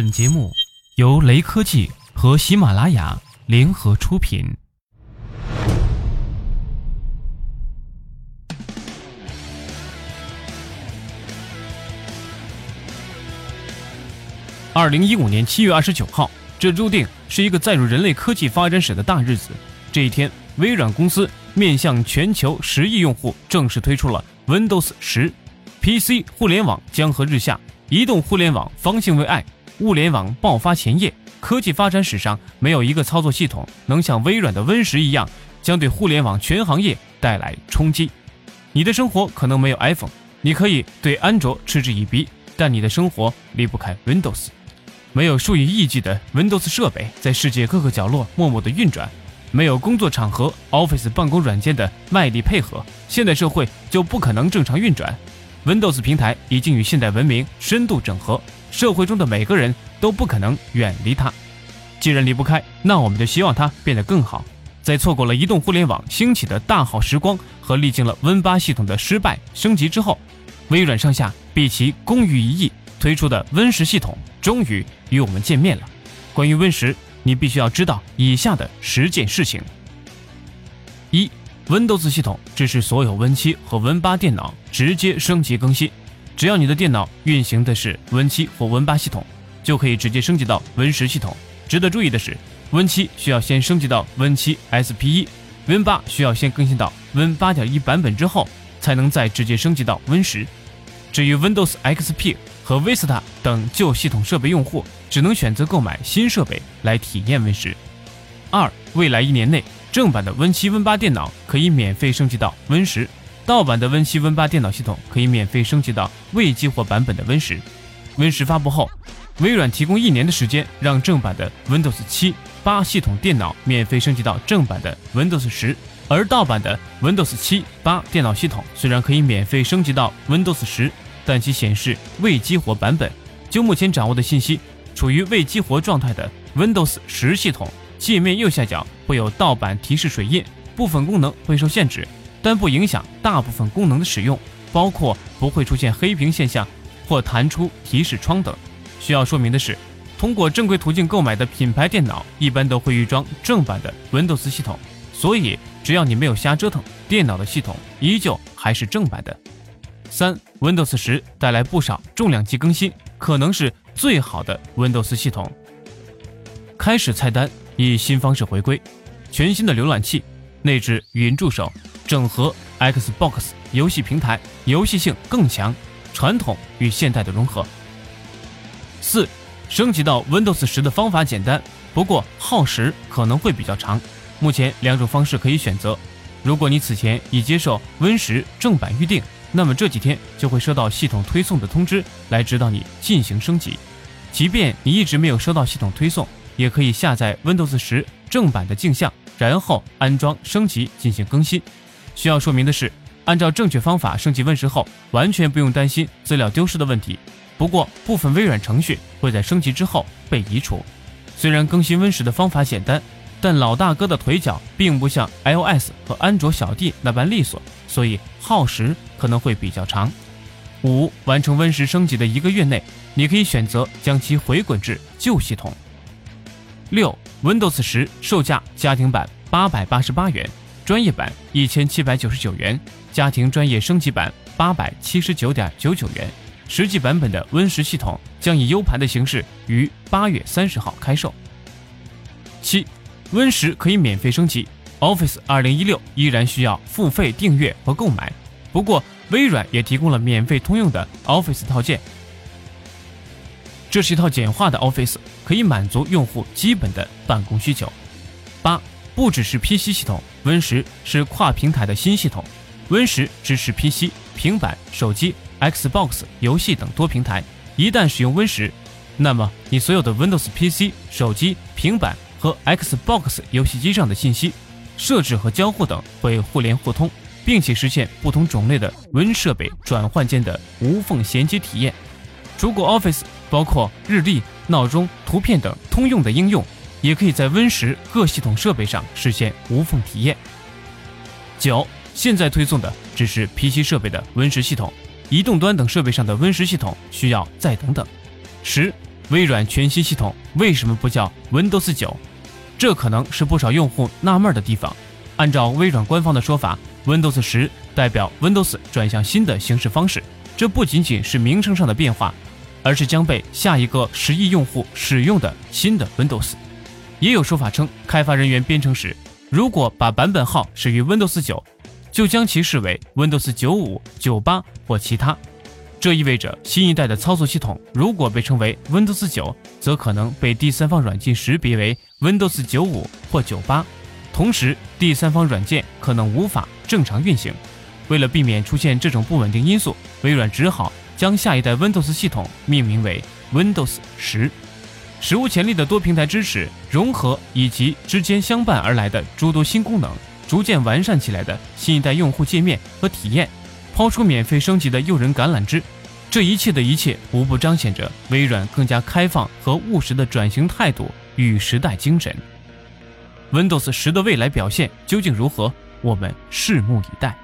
本节目由雷科技和喜马拉雅联合出品。二零一五年七月二十九号，这注定是一个载入人类科技发展史的大日子。这一天，微软公司面向全球十亿用户，正式推出了 Windows 十。PC 互联网江河日下，移动互联网方兴未艾，物联网爆发前夜。科技发展史上没有一个操作系统能像微软的 Win 十一样，将对互联网全行业带来冲击。你的生活可能没有 iPhone，你可以对安卓嗤之以鼻，但你的生活离不开 Windows。没有数以亿计的 Windows 设备在世界各个角落默默的运转，没有工作场合 Office 办公软件的卖力配合，现代社会就不可能正常运转。Windows 平台已经与现代文明深度整合，社会中的每个人都不可能远离它。既然离不开，那我们就希望它变得更好。在错过了移动互联网兴起的大好时光和历经了 Win8 系统的失败升级之后，微软上下毕其功于一役，推出的 Win10 系统终于与我们见面了。关于 Win10，你必须要知道以下的十件事情：一。Windows 系统支持所有 Win7 和 Win8 电脑直接升级更新，只要你的电脑运行的是 Win7 或 Win8 系统，就可以直接升级到 Win10 系统。值得注意的是，Win7 需要先升级到 Win7 SP1，Win8 需要先更新到 Win8.1 版本之后，才能再直接升级到 Win10。至于 Windows XP 和 Vista 等旧系统设备用户，只能选择购买新设备来体验 Win10。二，未来一年内。正版的 Win7、Win8 电脑可以免费升级到 Win10，盗版的 Win7、Win8 电脑系统可以免费升级到未激活版本的 Win10。Win10 发布后，微软提供一年的时间，让正版的 Windows 7、8系统电脑免费升级到正版的 Windows 10，而盗版的 Windows 7、8电脑系统虽然可以免费升级到 Windows 10，但其显示未激活版本。就目前掌握的信息，处于未激活状态的 Windows 10系统。界面右下角会有盗版提示水印，部分功能会受限制，但不影响大部分功能的使用，包括不会出现黑屏现象或弹出提示窗等。需要说明的是，通过正规途径购买的品牌电脑一般都会预装正版的 Windows 系统，所以只要你没有瞎折腾，电脑的系统依旧还是正版的。三，Windows 十带来不少重量级更新，可能是最好的 Windows 系统。开始菜单。以新方式回归，全新的浏览器，内置语音助手，整合 Xbox 游戏平台，游戏性更强，传统与现代的融合。四，升级到 Windows 十的方法简单，不过耗时可能会比较长。目前两种方式可以选择。如果你此前已接受 Win 十正版预定，那么这几天就会收到系统推送的通知，来指导你进行升级。即便你一直没有收到系统推送，也可以下载 Windows 十正版的镜像，然后安装升级进行更新。需要说明的是，按照正确方法升级 Win 十后，完全不用担心资料丢失的问题。不过，部分微软程序会在升级之后被移除。虽然更新 Win 十的方法简单，但老大哥的腿脚并不像 iOS 和安卓小弟那般利索，所以耗时可能会比较长。五，完成 Win 十升级的一个月内，你可以选择将其回滚至旧系统。六，Windows 十售价家庭版八百八十八元，专业版一千七百九十九元，家庭专业升级版八百七十九点九九元。实际版本的 Win 十系统将以 U 盘的形式于八月三十号开售。七，Win 十可以免费升级，Office 二零一六依然需要付费订阅和购买。不过，微软也提供了免费通用的 Office 套件。这是一套简化的 Office，可以满足用户基本的办公需求。八，不只是 PC 系统，Win 十是跨平台的新系统。Win 十支持 PC、平板、手机、Xbox 游戏等多平台。一旦使用 Win 十，那么你所有的 Windows PC、手机、平板和 Xbox 游戏机上的信息、设置和交互等会互联互通，并且实现不同种类的 Win 设备转换间的无缝衔接体验。如果 Office 包括日历、闹钟、图片等通用的应用，也可以在 Win 十各系统设备上实现无缝体验。九，现在推送的只是 PC 设备的 Win 十系统，移动端等设备上的 Win 十系统需要再等等。十微软全新系统为什么不叫 Windows 九？这可能是不少用户纳闷的地方。按照微软官方的说法，Windows 十代表 Windows 转向新的形式方式。这不仅仅是名称上的变化，而是将被下一个十亿用户使用的新的 Windows。也有说法称，开发人员编程时，如果把版本号始于 Windows 九，就将其视为 Windows 九五、九八或其他。这意味着新一代的操作系统如果被称为 Windows 九，则可能被第三方软件识别为 Windows 九五或九八，同时第三方软件可能无法正常运行。为了避免出现这种不稳定因素，微软只好将下一代 Windows 系统命名为 Windows 十。史无前例的多平台支持、融合以及之间相伴而来的诸多新功能，逐渐完善起来的新一代用户界面和体验，抛出免费升级的诱人橄榄枝，这一切的一切，无不彰显着微软更加开放和务实的转型态度与时代精神。Windows 十的未来表现究竟如何？我们拭目以待。